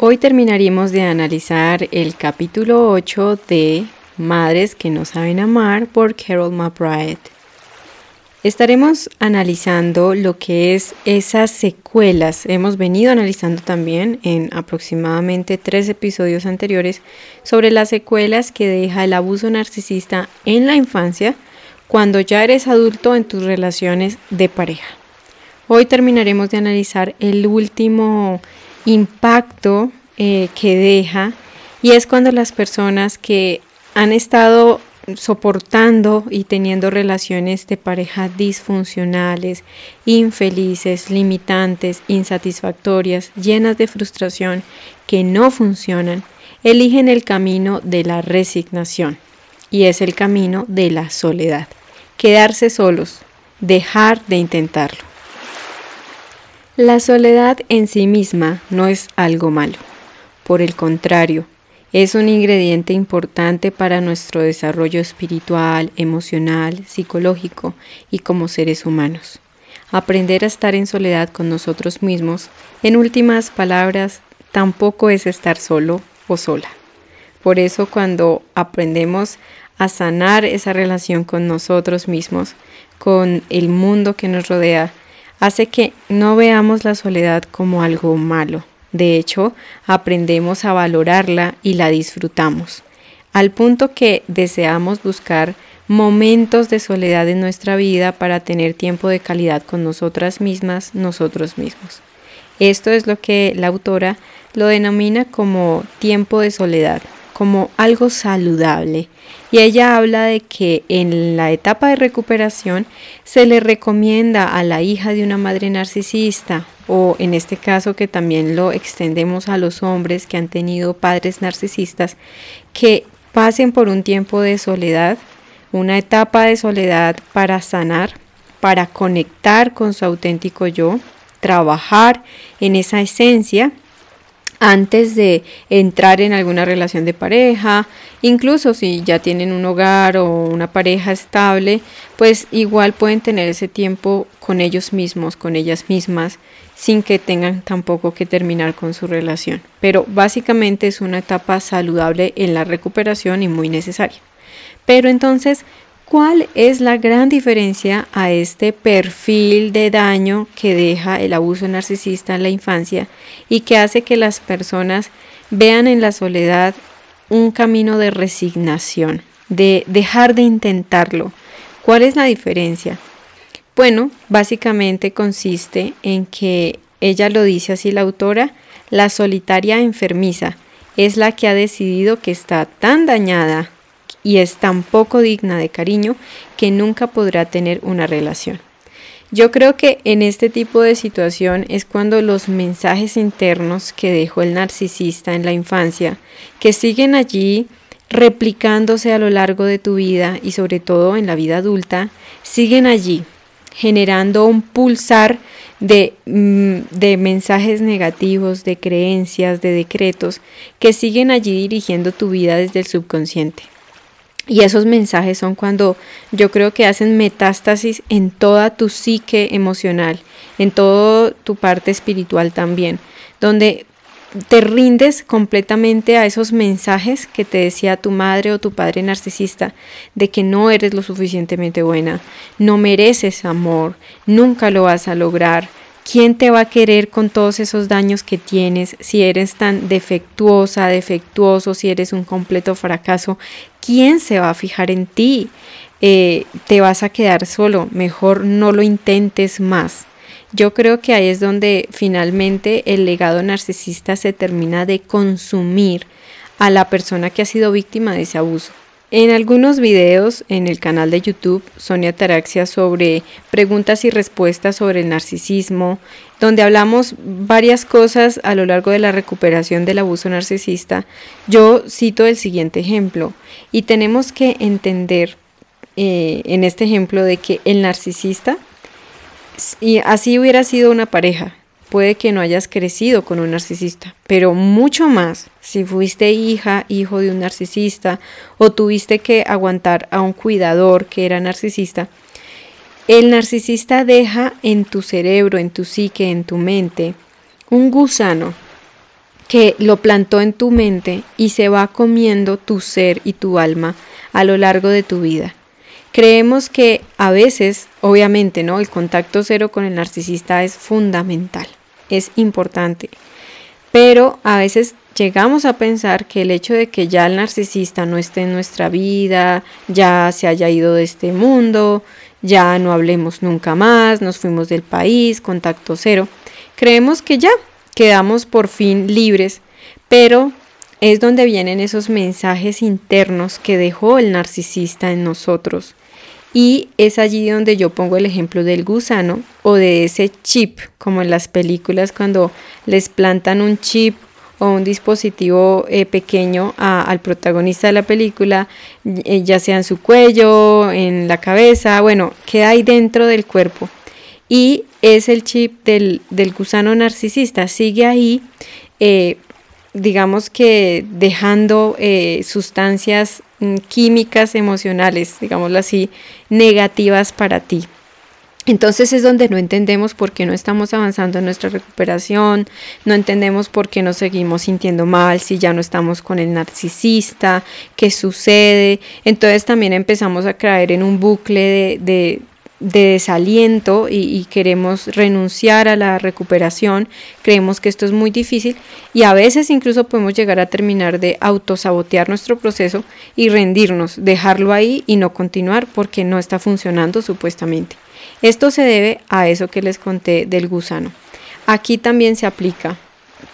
Hoy terminaremos de analizar el capítulo 8 de Madres que no saben amar por Carol McBride. Estaremos analizando lo que es esas secuelas. Hemos venido analizando también en aproximadamente tres episodios anteriores sobre las secuelas que deja el abuso narcisista en la infancia cuando ya eres adulto en tus relaciones de pareja. Hoy terminaremos de analizar el último impacto eh, que deja y es cuando las personas que han estado soportando y teniendo relaciones de pareja disfuncionales, infelices, limitantes, insatisfactorias, llenas de frustración, que no funcionan, eligen el camino de la resignación y es el camino de la soledad. Quedarse solos, dejar de intentarlo. La soledad en sí misma no es algo malo. Por el contrario, es un ingrediente importante para nuestro desarrollo espiritual, emocional, psicológico y como seres humanos. Aprender a estar en soledad con nosotros mismos, en últimas palabras, tampoco es estar solo o sola. Por eso cuando aprendemos a sanar esa relación con nosotros mismos, con el mundo que nos rodea, hace que no veamos la soledad como algo malo, de hecho, aprendemos a valorarla y la disfrutamos, al punto que deseamos buscar momentos de soledad en nuestra vida para tener tiempo de calidad con nosotras mismas, nosotros mismos. Esto es lo que la autora lo denomina como tiempo de soledad, como algo saludable. Y ella habla de que en la etapa de recuperación se le recomienda a la hija de una madre narcisista o en este caso que también lo extendemos a los hombres que han tenido padres narcisistas, que pasen por un tiempo de soledad, una etapa de soledad para sanar, para conectar con su auténtico yo, trabajar en esa esencia antes de entrar en alguna relación de pareja, incluso si ya tienen un hogar o una pareja estable, pues igual pueden tener ese tiempo con ellos mismos, con ellas mismas, sin que tengan tampoco que terminar con su relación. Pero básicamente es una etapa saludable en la recuperación y muy necesaria. Pero entonces, ¿Cuál es la gran diferencia a este perfil de daño que deja el abuso narcisista en la infancia y que hace que las personas vean en la soledad un camino de resignación, de dejar de intentarlo? ¿Cuál es la diferencia? Bueno, básicamente consiste en que ella lo dice así la autora, la solitaria enfermiza es la que ha decidido que está tan dañada y es tan poco digna de cariño que nunca podrá tener una relación. Yo creo que en este tipo de situación es cuando los mensajes internos que dejó el narcisista en la infancia, que siguen allí replicándose a lo largo de tu vida y sobre todo en la vida adulta, siguen allí, generando un pulsar de, mm, de, mensajes negativos, de creencias, de decretos, que siguen allí dirigiendo tu vida desde el subconsciente. Y esos mensajes son cuando yo creo que hacen metástasis en toda tu psique emocional, en toda tu parte espiritual también, donde te rindes completamente a esos mensajes que te decía tu madre o tu padre narcisista de que no eres lo suficientemente buena, no mereces amor, nunca lo vas a lograr, ¿Quién te va a querer con todos esos daños que tienes si eres tan defectuosa, defectuoso, si eres un completo fracaso? ¿Quién se va a fijar en ti? Eh, te vas a quedar solo, mejor no lo intentes más. Yo creo que ahí es donde finalmente el legado narcisista se termina de consumir a la persona que ha sido víctima de ese abuso. En algunos videos en el canal de YouTube Sonia Taraxia sobre preguntas y respuestas sobre el narcisismo, donde hablamos varias cosas a lo largo de la recuperación del abuso narcisista, yo cito el siguiente ejemplo. Y tenemos que entender eh, en este ejemplo de que el narcisista, y así hubiera sido una pareja, puede que no hayas crecido con un narcisista, pero mucho más si fuiste hija, hijo de un narcisista o tuviste que aguantar a un cuidador que era narcisista. El narcisista deja en tu cerebro, en tu psique, en tu mente, un gusano que lo plantó en tu mente y se va comiendo tu ser y tu alma a lo largo de tu vida. Creemos que a veces, obviamente, ¿no? El contacto cero con el narcisista es fundamental, es importante. Pero a veces llegamos a pensar que el hecho de que ya el narcisista no esté en nuestra vida, ya se haya ido de este mundo, ya no hablemos nunca más, nos fuimos del país, contacto cero, creemos que ya quedamos por fin libres, pero es donde vienen esos mensajes internos que dejó el narcisista en nosotros. Y es allí donde yo pongo el ejemplo del gusano o de ese chip, como en las películas cuando les plantan un chip o un dispositivo eh, pequeño al protagonista de la película, eh, ya sea en su cuello, en la cabeza, bueno, queda ahí dentro del cuerpo. Y es el chip del, gusano narcisista, sigue ahí eh, digamos que dejando sustancias químicas emocionales, digámoslo así, negativas para ti. Entonces es donde no entendemos por qué no estamos avanzando en nuestra recuperación, no entendemos por qué nos seguimos sintiendo mal si ya no estamos con el narcisista, qué sucede. Entonces también empezamos a caer en un bucle de de desaliento y, queremos renunciar a la recuperación, creemos que esto es muy difícil y a veces incluso podemos llegar a terminar de autosabotear nuestro proceso y rendirnos, dejarlo ahí y no continuar porque no está funcionando supuestamente. Esto se debe a eso que les conté del gusano. Aquí también se aplica.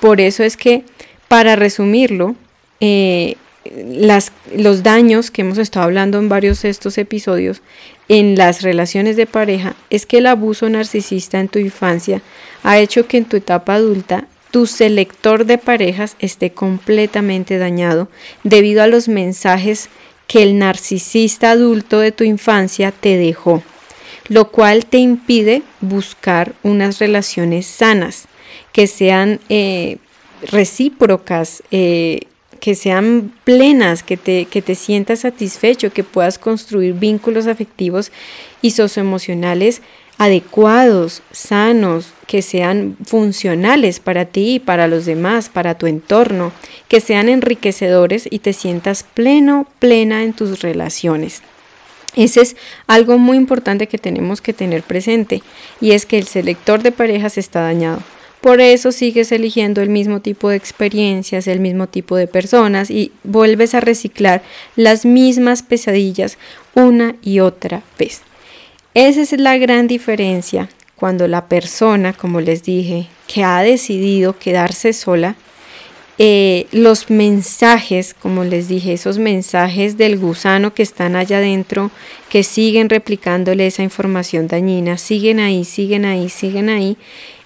Por eso es que, para resumirlo, eh, las, los daños que hemos estado hablando en varios de estos episodios en las relaciones de pareja es que el abuso narcisista en tu infancia ha hecho que en tu etapa adulta tu selector de parejas esté completamente dañado debido a los mensajes que el narcisista adulto de tu infancia te dejó, lo cual te impide buscar unas relaciones sanas, que sean eh, recíprocas, eh, que sean plenas, que te, que te sientas satisfecho, que puedas construir vínculos afectivos y socioemocionales adecuados, sanos, que sean funcionales para ti y para los demás, para tu entorno, que sean enriquecedores y te sientas pleno, plena en tus relaciones. Ese es algo muy importante que tenemos que tener presente y es que el selector de parejas está dañado. Por eso sigues eligiendo el mismo tipo de experiencias, el mismo tipo de personas y vuelves a reciclar las mismas pesadillas una y otra vez. Esa es la gran diferencia cuando la persona, como les dije, que ha decidido quedarse sola, eh, los mensajes, como les dije, esos mensajes del gusano que están allá adentro, que siguen replicándole esa información dañina, siguen ahí, siguen ahí, siguen ahí,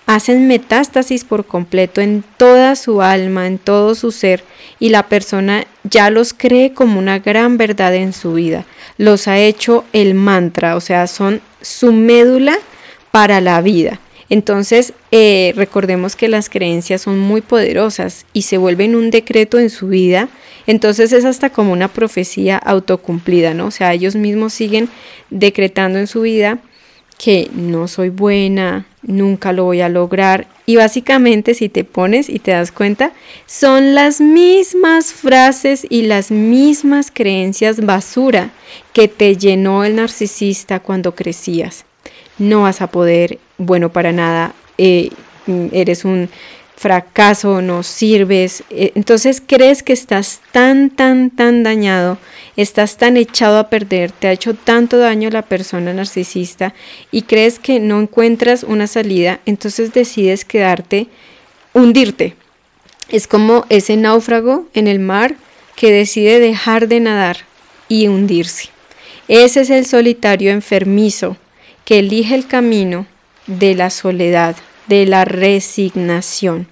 hacen metástasis por completo en toda su alma, en todo su ser, y la persona ya los cree como una gran verdad en su vida. Los ha hecho el mantra, o sea, son su médula para la vida. Entonces, eh, recordemos que las creencias son muy poderosas y se vuelven un decreto en su vida. Entonces es hasta como una profecía autocumplida, ¿no? O sea, ellos mismos siguen decretando en su vida que no soy buena, nunca lo voy a lograr. Y básicamente si te pones y te das cuenta, son las mismas frases y las mismas creencias basura que te llenó el narcisista cuando crecías. No vas a poder, bueno, para nada, eh, eres un fracaso, no sirves. Eh, entonces crees que estás tan, tan, tan dañado, estás tan echado a perder, te ha hecho tanto daño la persona narcisista y crees que no encuentras una salida, entonces decides quedarte, hundirte. Es como ese náufrago en el mar que decide dejar de nadar y hundirse. Ese es el solitario enfermizo que elige el camino de la soledad, de la resignación,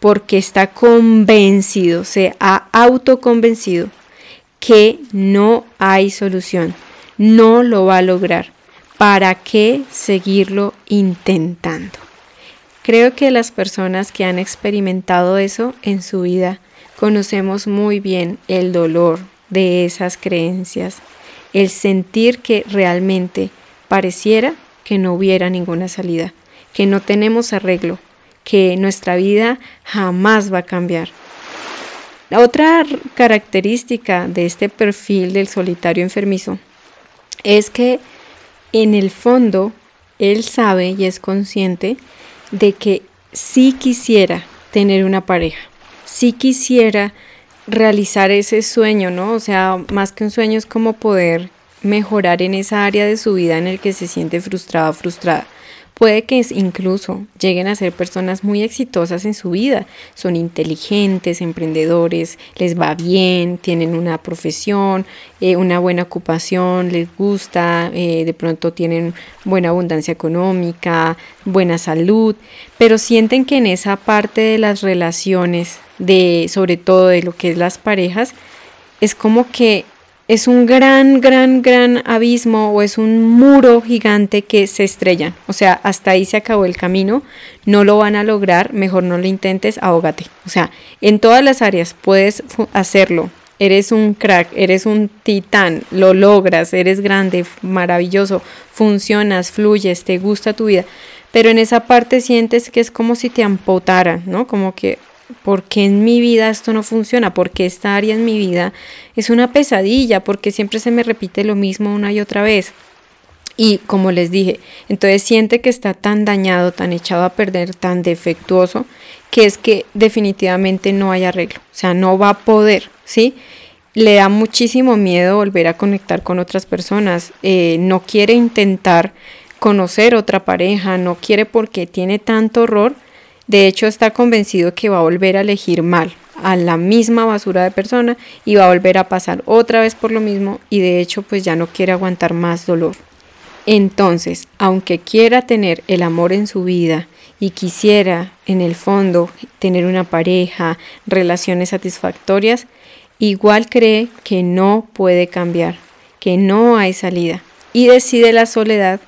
porque está convencido, se ha autoconvencido que no hay solución, no lo va a lograr. ¿Para qué seguirlo intentando? Creo que las personas que han experimentado eso en su vida conocemos muy bien el dolor de esas creencias, el sentir que realmente pareciera que no hubiera ninguna salida, que no tenemos arreglo, que nuestra vida jamás va a cambiar. La otra característica de este perfil del solitario enfermizo es que en el fondo él sabe y es consciente de que si quisiera tener una pareja, si quisiera realizar ese sueño, ¿no? O sea, más que un sueño es como poder mejorar en esa área de su vida en el que se siente frustrada, frustrada. Puede que incluso lleguen a ser personas muy exitosas en su vida. Son inteligentes, emprendedores, les va bien, tienen una profesión, eh, una buena ocupación, les gusta, eh, de pronto tienen buena abundancia económica, buena salud, pero sienten que en esa parte de las relaciones, de sobre todo de lo que es las parejas, es como que es un gran, gran, gran abismo o es un muro gigante que se estrellan. O sea, hasta ahí se acabó el camino, no lo van a lograr, mejor no lo intentes, ahógate. O sea, en todas las áreas puedes hacerlo. Eres un crack, eres un titán, lo logras, eres grande, maravilloso, funcionas, fluyes, te gusta tu vida. Pero en esa parte sientes que es como si te amputaran, ¿no? Como que, ¿por qué en mi vida esto no funciona? porque esta área en mi vida es una pesadilla? Porque siempre se me repite lo mismo una y otra vez. Y como les dije, entonces siente que está tan dañado, tan echado a perder, tan defectuoso, que es que definitivamente no hay arreglo, o sea, no va a poder, ¿sí? Le da muchísimo miedo volver a conectar con otras personas, eh, no quiere intentar conocer otra pareja, no quiere porque tiene tanto horror de hecho, está convencido que va a volver a elegir mal a la misma basura de persona y va a volver a pasar otra vez por lo mismo y de hecho pues ya no quiere aguantar más dolor. Entonces, aunque quiera tener el amor en su vida y quisiera en el fondo tener una pareja, relaciones satisfactorias, igual cree que no puede cambiar, que no hay salida y decide la soledad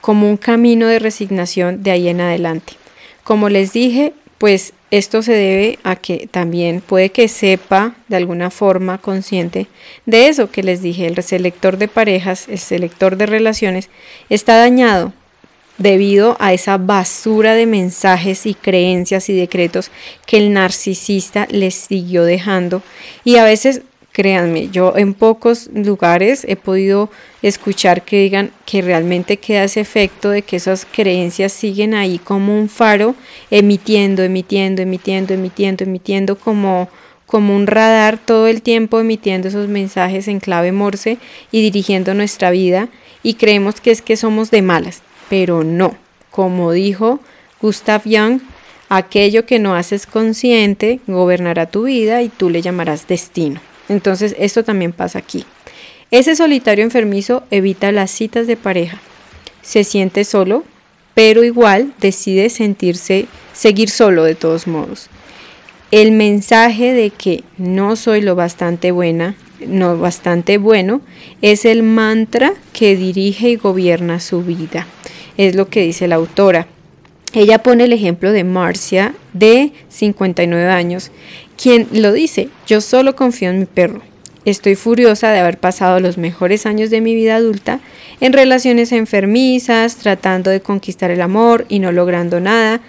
como un camino de resignación de ahí en adelante. Como les dije, pues esto se debe a que también puede que sepa de alguna forma consciente de eso que les dije, el selector de parejas, el selector de relaciones, está dañado debido a esa basura de mensajes y creencias y decretos que el narcisista les siguió dejando. Y a veces Créanme, yo en pocos lugares he podido escuchar que digan que realmente queda ese efecto de que esas creencias siguen ahí como un faro, emitiendo, emitiendo, emitiendo, emitiendo, emitiendo como, como un radar todo el tiempo, emitiendo esos mensajes en clave morse y dirigiendo nuestra vida y creemos que es que somos de malas, pero no. Como dijo Gustav Jung, aquello que no haces consciente gobernará tu vida y tú le llamarás destino. Entonces, esto también pasa aquí. Ese solitario enfermizo evita las citas de pareja. Se siente solo, pero igual decide sentirse, seguir solo de todos modos. El mensaje de que no soy lo bastante buena, no bastante bueno, es el mantra que dirige y gobierna su vida. Es lo que dice la autora. Ella pone el ejemplo de Marcia, de 59 años, quien lo dice, yo solo confío en mi perro. Estoy furiosa de haber pasado los mejores años de mi vida adulta en relaciones enfermizas, tratando de conquistar el amor y no logrando nada.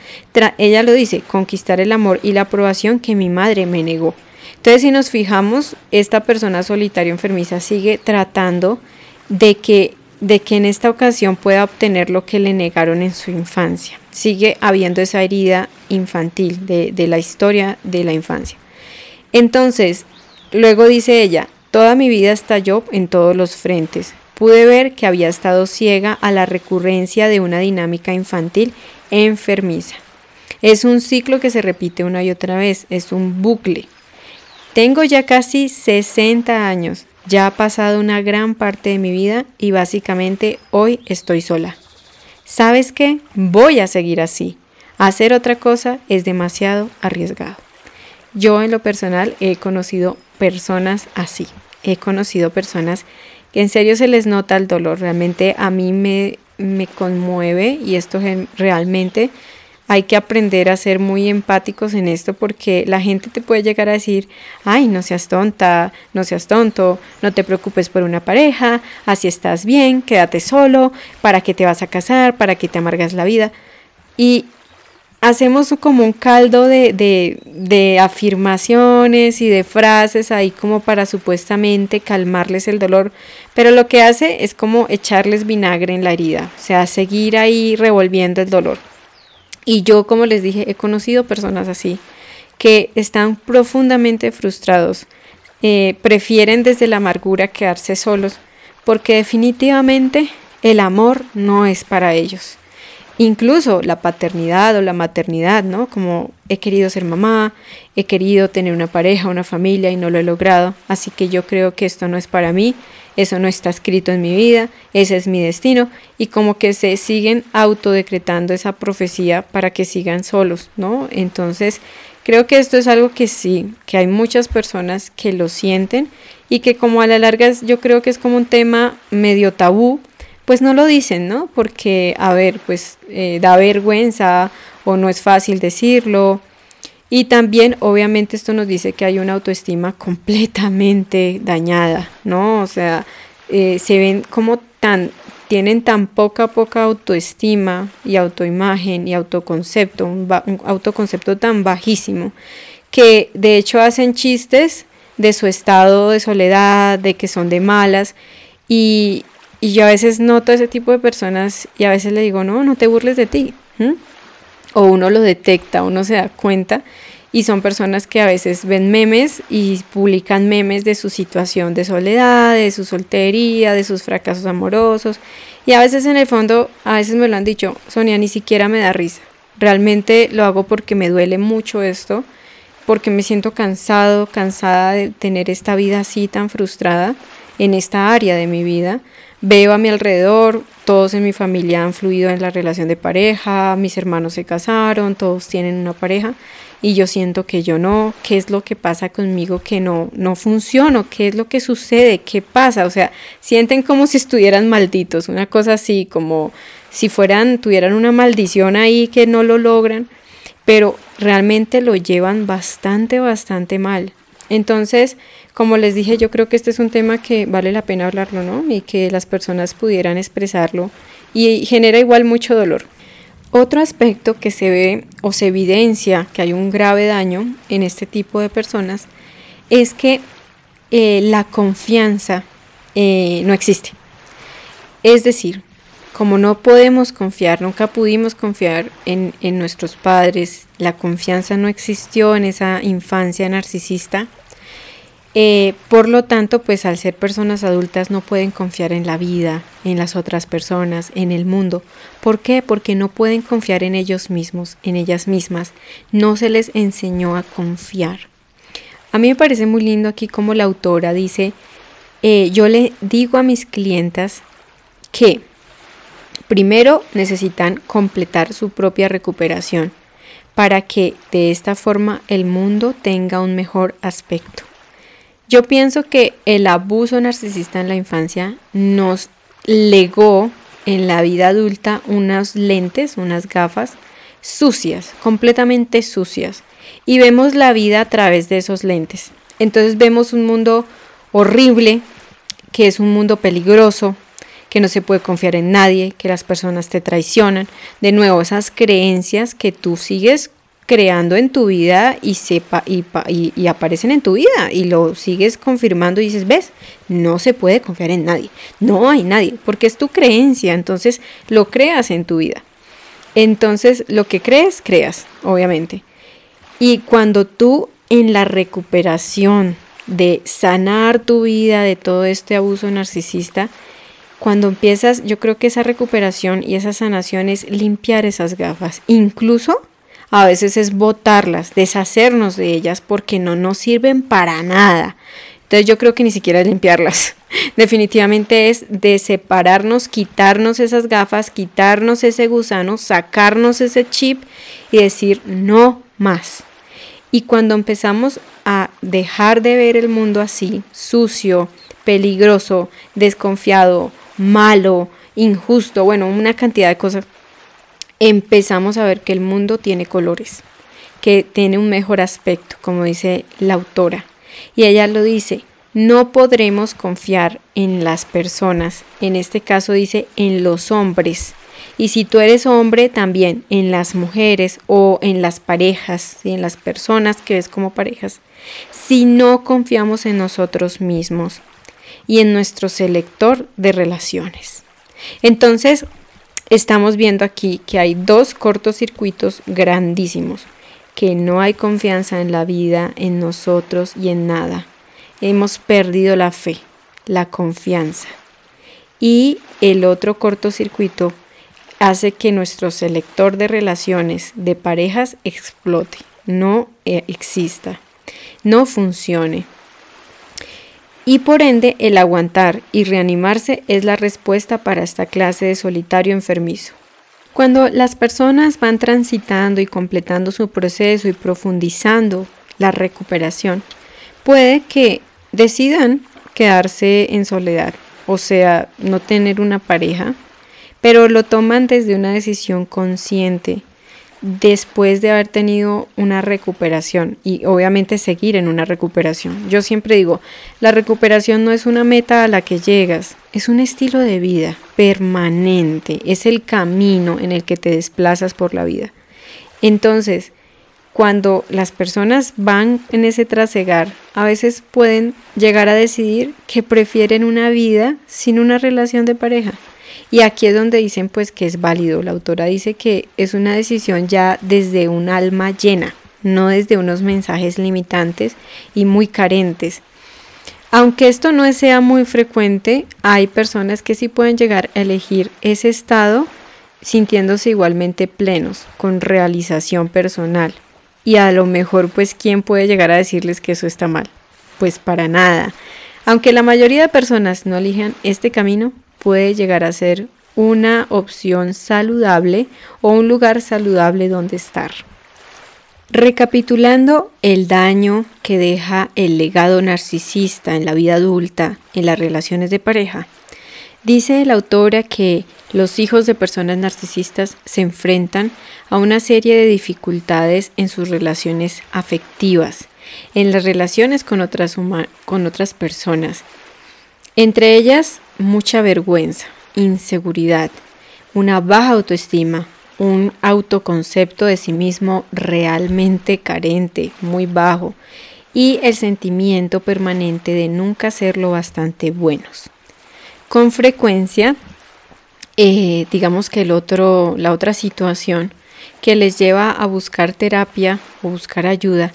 ella lo dice, conquistar el amor y la aprobación que mi madre me negó. Entonces, si nos fijamos, esta persona solitaria enfermiza sigue tratando de que, de que en esta ocasión pueda obtener lo que le negaron en su infancia. Sigue habiendo esa herida infantil de la historia de la infancia. Entonces, luego dice ella, toda mi vida estalló en todos los frentes. Pude ver que había estado ciega a la recurrencia de una dinámica infantil enfermiza. Es un ciclo que se repite una y otra vez, es un bucle. Tengo ya casi 60 años, ya ha pasado una gran parte de mi vida y básicamente hoy estoy sola. ¿Sabes qué? Voy a seguir así. Hacer otra cosa es demasiado arriesgado. Yo en lo personal he conocido personas así. He conocido personas que en serio se les nota el dolor. Realmente a mí me, me conmueve y esto realmente hay que aprender a ser muy empáticos en esto porque la gente te puede llegar a decir, ay, no seas tonta, no seas tonto, no te preocupes por una pareja, así estás bien, quédate solo, para qué te vas a casar, para qué te amargas la vida. Y hacemos como un caldo de, afirmaciones y de frases ahí como para supuestamente calmarles el dolor, pero lo que hace es como echarles vinagre en la herida, o sea, seguir ahí revolviendo el dolor. Y yo, como les dije, he conocido personas así, que están profundamente frustrados, eh, prefieren desde la amargura quedarse solos, porque definitivamente el amor no es para ellos. Incluso la paternidad o la maternidad, ¿no? Como he querido ser mamá, he querido tener una pareja, una familia y no lo he logrado, así que yo creo que esto no es para mí, eso no está escrito en mi vida, ese es mi destino y como que se siguen autodecretando esa profecía para que sigan solos, ¿no? Entonces, creo que esto es algo que sí, que hay muchas personas que lo sienten y que como a la larga yo creo que es como un tema medio tabú pues no lo dicen, ¿no? Porque, a ver, pues eh, da vergüenza o no es fácil decirlo. Y también, obviamente, esto nos dice que hay una autoestima completamente dañada, ¿no? O sea, eh, se ven como tan, tienen tan poca, poca autoestima y autoimagen y autoconcepto, un, un autoconcepto tan bajísimo, que de hecho hacen chistes de su estado de soledad, de que son de malas. Y, y yo a veces noto ese tipo de personas y a veces le digo, no, no te burles de ti. O uno lo detecta, uno se da cuenta y son personas que a veces ven memes y publican memes de su situación de soledad, de su soltería, de sus fracasos amorosos. Y a veces en el fondo, a veces me lo han dicho, Sonia, ni siquiera me da risa. Realmente lo hago porque me duele mucho esto, porque me siento cansado, cansada de tener esta vida así tan frustrada en esta área de mi vida veo a mi alrededor, todos en mi familia han fluido en la relación de pareja, mis hermanos se casaron, todos tienen una pareja y yo siento que yo no, qué es lo que pasa conmigo que no no funciono, qué es lo que sucede, qué pasa, o sea, sienten como si estuvieran malditos, una cosa así como si fueran tuvieran una maldición ahí que no lo logran, pero realmente lo llevan bastante bastante mal. Entonces, como les dije, yo creo que este es un tema que vale la pena hablarlo, ¿no? Y que las personas pudieran expresarlo y genera igual mucho dolor. Otro aspecto que se ve o se evidencia que hay un grave daño en este tipo de personas es que eh, la confianza eh, no existe. Es decir, como no podemos confiar, nunca pudimos confiar en, en nuestros padres, la confianza no existió en esa infancia narcisista, eh, por lo tanto, pues al ser personas adultas no pueden confiar en la vida, en las otras personas, en el mundo. ¿Por qué? Porque no pueden confiar en ellos mismos, en ellas mismas. No se les enseñó a confiar. A mí me parece muy lindo aquí como la autora dice, eh, yo le digo a mis clientas que primero necesitan completar su propia recuperación para que de esta forma el mundo tenga un mejor aspecto. Yo pienso que el abuso narcisista en la infancia nos legó en la vida adulta unas lentes, unas gafas sucias, completamente sucias. Y vemos la vida a través de esos lentes. Entonces vemos un mundo horrible, que es un mundo peligroso, que no se puede confiar en nadie, que las personas te traicionan. De nuevo, esas creencias que tú sigues creando en tu vida y, sepa, y, y, aparecen en tu vida y lo sigues confirmando y dices, ves, no se puede confiar en nadie, no hay nadie, porque es tu creencia, entonces lo creas en tu vida. Entonces lo que crees, creas, obviamente. Y cuando tú en la recuperación de sanar tu vida de todo este abuso narcisista, cuando empiezas, yo creo que esa recuperación y esa sanación es limpiar esas gafas, incluso a veces es botarlas, deshacernos de ellas porque no nos sirven para nada. Entonces yo creo que ni siquiera es limpiarlas. Definitivamente es de separarnos, quitarnos esas gafas, quitarnos ese gusano, sacarnos ese chip y decir no más. Y cuando empezamos a dejar de ver el mundo así, sucio, peligroso, desconfiado, malo, injusto, bueno, una cantidad de cosas, empezamos a ver que el mundo tiene colores, que tiene un mejor aspecto, como dice la autora. Y ella lo dice, no podremos confiar en las personas, en este caso dice en los hombres, Y si tú eres hombre, también en las mujeres o en las parejas y en las personas que ves como parejas, si no confiamos en nosotros mismos y en nuestro selector de relaciones. Entonces, estamos viendo aquí que hay dos cortocircuitos grandísimos, que no hay confianza en la vida, en nosotros y en nada. Hemos perdido la fe, la confianza. Y el otro cortocircuito hace que nuestro selector de relaciones de parejas explote, no eh, exista, no funcione. Y por ende el aguantar y reanimarse es la respuesta para esta clase de solitario enfermizo. Cuando las personas van transitando y completando su proceso y profundizando la recuperación, puede que decidan quedarse en soledad, o sea, no tener una pareja, pero lo toman desde una decisión consciente después de haber tenido una recuperación y obviamente seguir en una recuperación. Yo siempre digo, la recuperación no es una meta a la que llegas, es un estilo de vida permanente, es el camino en el que te desplazas por la vida. Entonces, cuando las personas van en ese trasegar, a veces pueden llegar a decidir que prefieren una vida sin una relación de pareja y aquí es donde dicen pues que es válido. La autora dice que es una decisión ya desde un alma llena, no desde unos mensajes limitantes y muy carentes. Aunque esto no sea muy frecuente, hay personas que sí pueden llegar a elegir ese estado sintiéndose igualmente plenos, con realización personal. Y a lo mejor, pues, ¿quién puede llegar a decirles que eso está mal? Pues para nada. Aunque la mayoría de personas no elijan este camino, puede llegar a ser una opción saludable o un lugar saludable donde estar. Recapitulando el daño que deja el legado narcisista en la vida adulta, en las relaciones de pareja, dice la autora que los hijos de personas narcisistas se enfrentan a una serie de dificultades en sus relaciones afectivas, en las relaciones con otras, con otras personas, entre ellas mucha vergüenza, inseguridad, una baja autoestima, un autoconcepto de sí mismo realmente carente, muy bajo, y el sentimiento permanente de nunca ser lo bastante buenos. Con frecuencia, eh, digamos que el otro, la otra situación que les lleva a buscar terapia o buscar ayuda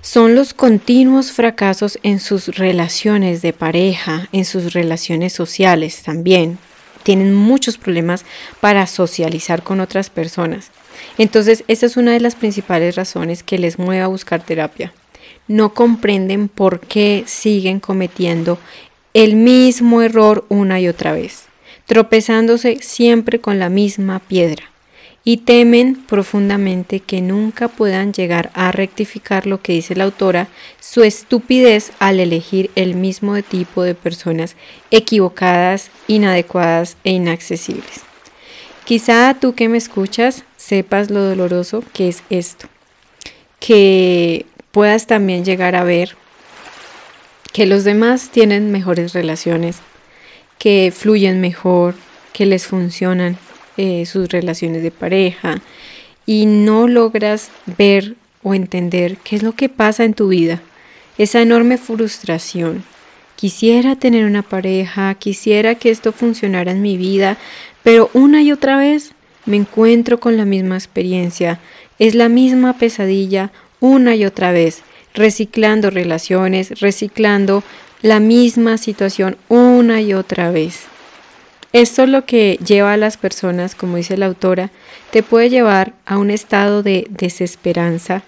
son los continuos fracasos en sus relaciones de pareja, en sus relaciones sociales también. Tienen muchos problemas para socializar con otras personas. Entonces, esa es una de las principales razones que les mueve a buscar terapia. No comprenden por qué siguen cometiendo el mismo error una y otra vez, tropezándose siempre con la misma piedra y temen profundamente que nunca puedan llegar a rectificar lo que dice la autora, su estupidez al elegir el mismo tipo de personas equivocadas, inadecuadas e inaccesibles. Quizá tú que me escuchas sepas lo doloroso que es esto, que puedas también llegar a ver que los demás tienen mejores relaciones, que fluyen mejor, que les funcionan, eh, sus relaciones de pareja y no logras ver o entender qué es lo que pasa en tu vida, esa enorme frustración. Quisiera tener una pareja, quisiera que esto funcionara en mi vida, pero una y otra vez me encuentro con la misma experiencia, es la misma pesadilla una y otra vez, reciclando relaciones, reciclando la misma situación una y otra vez. Esto es lo que lleva a las personas, como dice la autora, te puede llevar a un estado de desesperanza,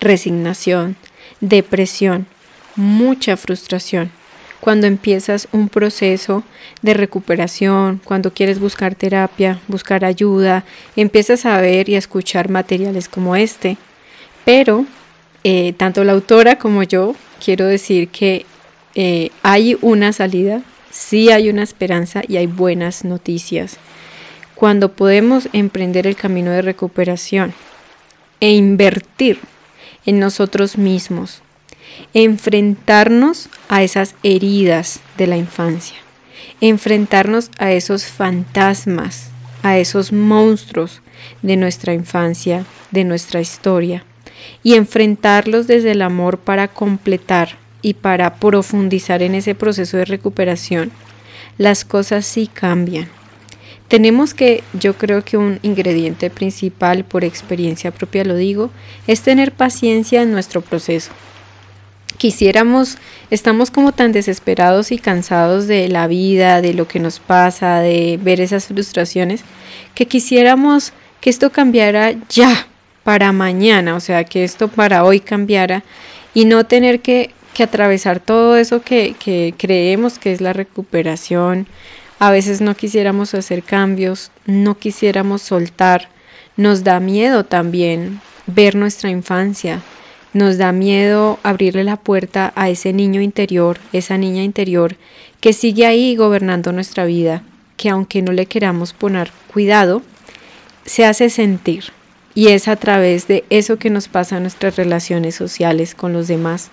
resignación, depresión, mucha frustración. Cuando empiezas un proceso de recuperación, cuando quieres buscar terapia, buscar ayuda, empiezas a ver y a escuchar materiales como este. Pero eh, tanto la autora como yo quiero decir que eh, hay una salida, sí hay una esperanza y hay buenas noticias. Cuando podemos emprender el camino de recuperación e invertir en nosotros mismos, enfrentarnos a esas heridas de la infancia, enfrentarnos a esos fantasmas a esos monstruos de nuestra infancia, de nuestra historia, y enfrentarlos desde el amor para completar y para profundizar en ese proceso de recuperación, las cosas sí cambian. Tenemos que, yo creo que un ingrediente principal, por experiencia propia lo digo, es tener paciencia en nuestro proceso. Quisiéramos, estamos como tan desesperados y cansados de la vida, de lo que nos pasa, de ver esas frustraciones, que quisiéramos que esto cambiara ya, para mañana, o sea, que esto para hoy cambiara y no tener que, que atravesar todo eso que, que creemos que es la recuperación, a veces no quisiéramos hacer cambios, no quisiéramos soltar. Nos da miedo también ver nuestra infancia. Nos da miedo abrirle la puerta a ese niño interior, esa niña interior que sigue ahí gobernando nuestra vida, que aunque no le queramos poner cuidado, se hace sentir. Y es a través de eso que nos pasa en nuestras relaciones sociales con los demás,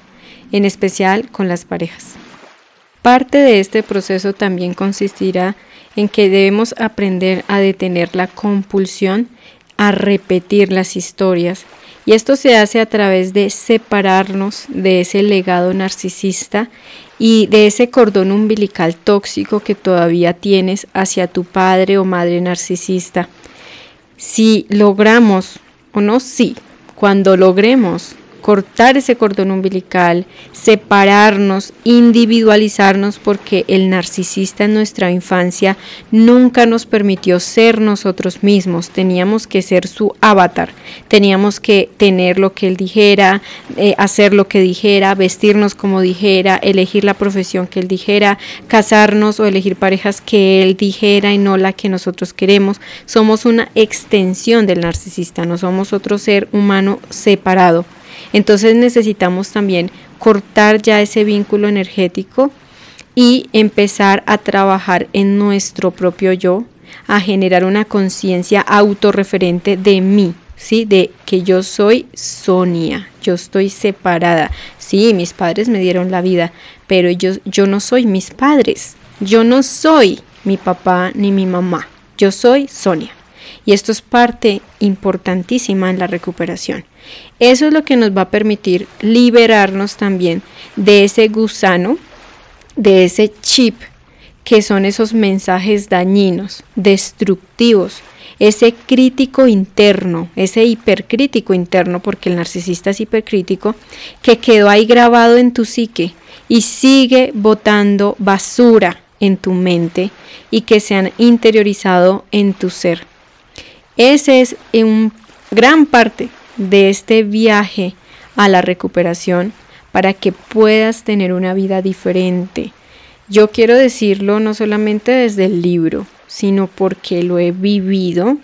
en especial con las parejas. Parte de este proceso también consistirá en que debemos aprender a detener la compulsión a repetir las historias y esto se hace a través de separarnos de ese legado narcisista y de ese cordón umbilical tóxico que todavía tienes hacia tu padre o madre narcisista. Si logramos, o no, sí, cuando logremos cortar ese cordón umbilical, separarnos, individualizarnos, porque el narcisista en nuestra infancia nunca nos permitió ser nosotros mismos, teníamos que ser su avatar, teníamos que tener lo que él dijera, eh, hacer lo que dijera, vestirnos como dijera, elegir la profesión que él dijera, casarnos o elegir parejas que él dijera y no la que nosotros queremos. Somos una extensión del narcisista, no somos otro ser humano separado. Entonces necesitamos también cortar ya ese vínculo energético y empezar a trabajar en nuestro propio yo, a generar una conciencia autorreferente de mí, ¿sí? De que yo soy Sonia, yo estoy separada. Sí, mis padres me dieron la vida, pero yo, yo no soy mis padres, yo no soy mi papá ni mi mamá, yo soy Sonia. Y esto es parte importantísima en la recuperación. Eso es lo que nos va a permitir liberarnos también de ese gusano, de ese chip, que son esos mensajes dañinos, destructivos, ese crítico interno, ese hipercrítico interno, porque el narcisista es hipercrítico, que quedó ahí grabado en tu psique y sigue botando basura en tu mente y que se han interiorizado en tu ser. Ese es un gran parte de este viaje a la recuperación para que puedas tener una vida diferente. Yo quiero decirlo no solamente desde el libro, sino porque lo he vivido,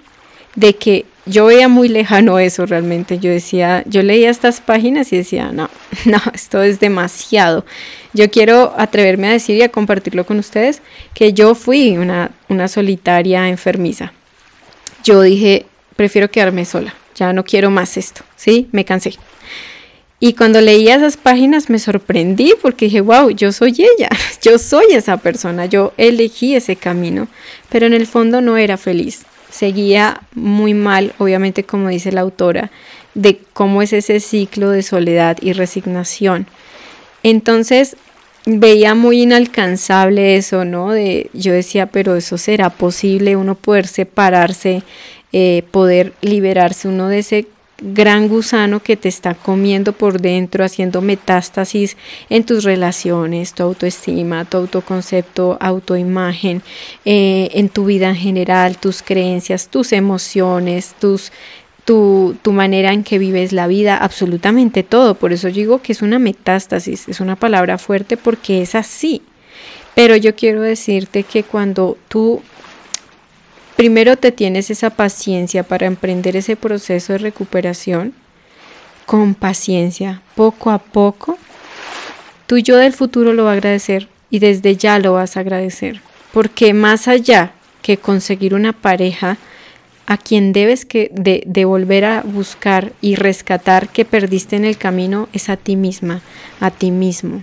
de que yo veía muy lejano eso realmente. Yo decía, yo leía estas páginas y decía, no, no, esto es demasiado. Yo quiero atreverme a decir y a compartirlo con ustedes que yo fui una, una solitaria enfermiza yo dije, prefiero quedarme sola, ya no quiero más esto, ¿sí? Me cansé. Y cuando leía esas páginas me sorprendí porque dije, wow, yo soy ella, yo soy esa persona, yo elegí ese camino, pero en el fondo no era feliz. Seguía muy mal, obviamente como dice la autora, de cómo es ese ciclo de soledad y resignación. Entonces veía muy inalcanzable eso, ¿no? De, yo decía, pero eso será posible, uno poder separarse, eh, poder liberarse uno de ese gran gusano que te está comiendo por dentro, haciendo metástasis en tus relaciones, tu autoestima, tu autoconcepto, autoimagen, eh, en tu vida en general, tus creencias, tus emociones, tus tu, manera en que vives la vida, absolutamente todo. Por eso digo que es una metástasis, es una palabra fuerte porque es así. Pero yo quiero decirte que cuando tú primero te tienes esa paciencia para emprender ese proceso de recuperación, con paciencia, poco a poco, tú yo del futuro lo va a agradecer y desde ya lo vas a agradecer. Porque más allá que conseguir una pareja, a quien debes que de, volver a buscar y rescatar que perdiste en el camino es a ti misma, a ti mismo.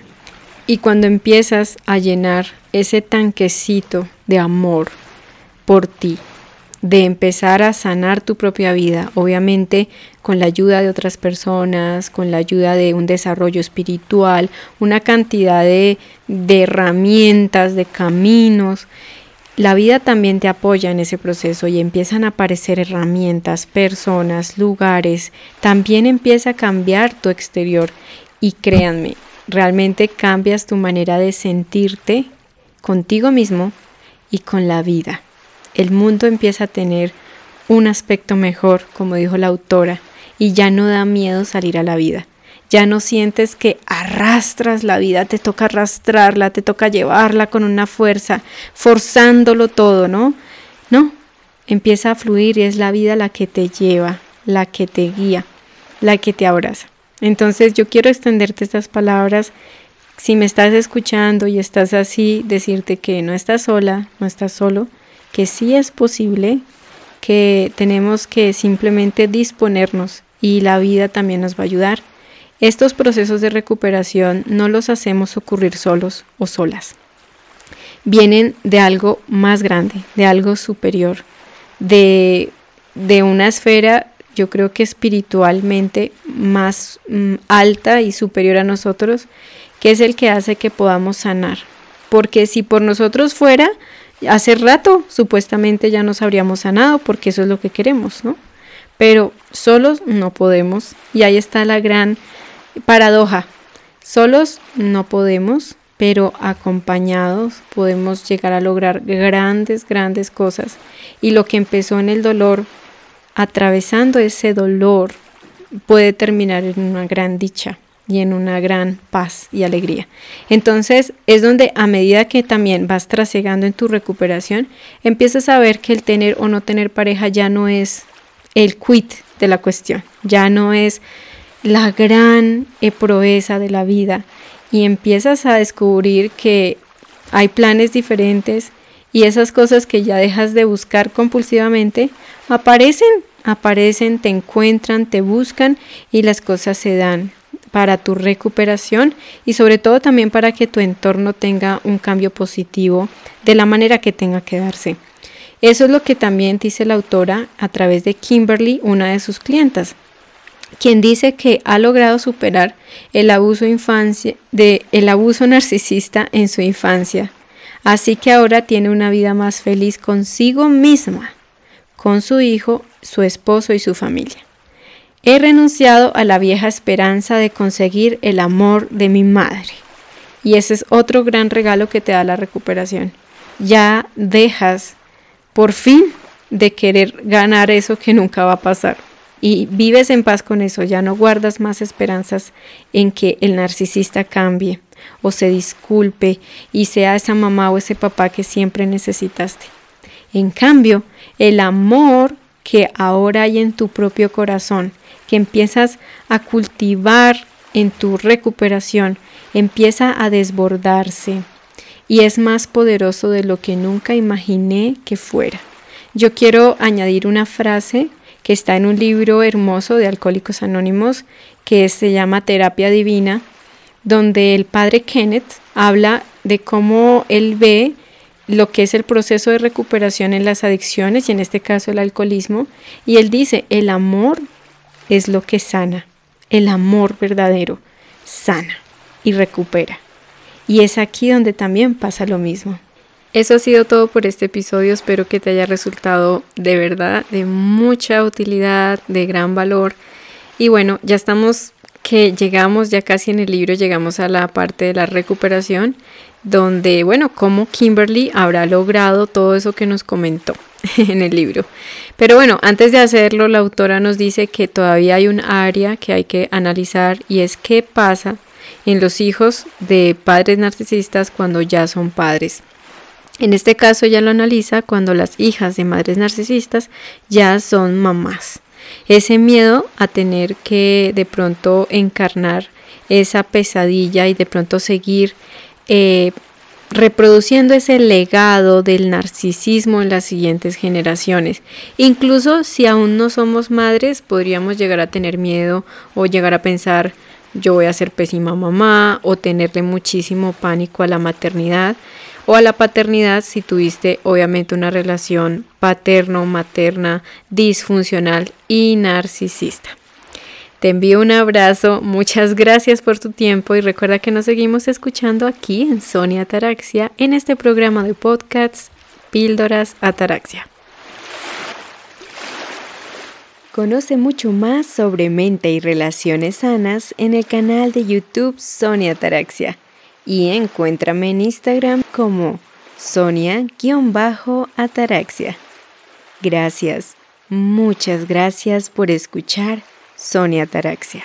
Y cuando empiezas a llenar ese tanquecito de amor por ti, de empezar a sanar tu propia vida, obviamente con la ayuda de otras personas, con la ayuda de un desarrollo espiritual, una cantidad de, de herramientas, de caminos. La vida también te apoya en ese proceso y empiezan a aparecer herramientas, personas, lugares. También empieza a cambiar tu exterior y créanme, realmente cambias tu manera de sentirte contigo mismo y con la vida el mundo empieza a tener un aspecto mejor, como dijo la autora, y ya no da miedo salir a la vida. Ya no sientes que arrastras la vida, te toca arrastrarla, te toca llevarla con una fuerza, forzándolo todo, ¿no? No, empieza a fluir y es la vida la que te lleva, la que te guía, la que te abraza. Entonces yo quiero extenderte estas palabras. Si me estás escuchando y estás así, decirte que no estás sola, no estás solo, que sí es posible, que tenemos que simplemente disponernos y la vida también nos va a ayudar. Estos procesos de recuperación no los hacemos ocurrir solos o solas. Vienen de algo más grande, de algo superior, de, de una esfera yo creo que espiritualmente más mm, alta y superior a nosotros, que es el que hace que podamos sanar. Porque si por nosotros fuera, Hace rato supuestamente ya nos habríamos sanado porque eso es lo que queremos, ¿no? Pero solos no podemos y ahí está la gran paradoja. Solos no podemos, pero acompañados podemos llegar a lograr grandes, grandes cosas. Y lo que empezó en el dolor, atravesando ese dolor, puede terminar en una gran dicha y en una gran paz y alegría. Entonces es donde a medida que también vas trasegando en tu recuperación, empiezas a ver que el tener o no tener pareja ya no es el quit de la cuestión, ya no es la gran proeza de la vida y empiezas a descubrir que hay planes diferentes y esas cosas que ya dejas de buscar compulsivamente aparecen, aparecen, te encuentran, te buscan y las cosas se dan para tu recuperación y sobre todo también para que tu entorno tenga un cambio positivo de la manera que tenga que darse. Eso es lo que también dice la autora a través de Kimberly, una de sus clientas, quien dice que ha logrado superar el abuso, infancia, de, el abuso narcisista en su infancia. Así que ahora tiene una vida más feliz consigo misma, con su hijo, su esposo y su familia. He renunciado a la vieja esperanza de conseguir el amor de mi madre. Y ese es otro gran regalo que te da la recuperación. Ya dejas por fin de querer ganar eso que nunca va a pasar. Y vives en paz con eso, ya no guardas más esperanzas en que el narcisista cambie o se disculpe y sea esa mamá o ese papá que siempre necesitaste. En cambio, el amor que ahora hay en tu propio corazón, que empiezas a cultivar en tu recuperación, empieza a desbordarse y es más poderoso de lo que nunca imaginé que fuera. Yo quiero añadir una frase que está en un libro hermoso de Alcohólicos Anónimos que se llama Terapia Divina, donde el padre Kenneth habla de cómo él ve lo que es el proceso de recuperación en las adicciones y en este caso el alcoholismo. Y él dice, el amor es lo que sana. El amor verdadero sana y recupera. Y es aquí donde también pasa lo mismo. Eso ha sido todo por este episodio. Espero que te haya resultado de verdad de mucha utilidad, de gran valor. Y bueno, ya estamos que llegamos ya casi en el libro, llegamos a la parte de la recuperación, donde, bueno, cómo Kimberly habrá logrado todo eso que nos comentó en el libro. Pero bueno, antes de hacerlo, la autora nos dice que todavía hay un área que hay que analizar y es qué pasa en los hijos de padres narcisistas cuando ya son padres. En este caso ella lo analiza cuando las hijas de madres narcisistas ya son mamás. Ese miedo a tener que de pronto encarnar esa pesadilla y de pronto seguir eh, reproduciendo ese legado del narcisismo en las siguientes generaciones. Incluso si aún no somos madres, podríamos llegar a tener miedo o llegar a pensar yo voy a ser pésima mamá o tenerle muchísimo pánico a la maternidad o a la paternidad si tuviste obviamente una relación paterno-materna disfuncional y narcisista. Te envío un abrazo, muchas gracias por tu tiempo y recuerda que nos seguimos escuchando aquí en Sonia Ataraxia en este programa de podcasts Píldoras Ataraxia. Conoce mucho más sobre mente y relaciones sanas en el canal de YouTube Sonia Ataraxia y encuéntrame en Instagram como Sonia-Ataraxia. Gracias, muchas gracias por escuchar Sonia Ataraxia.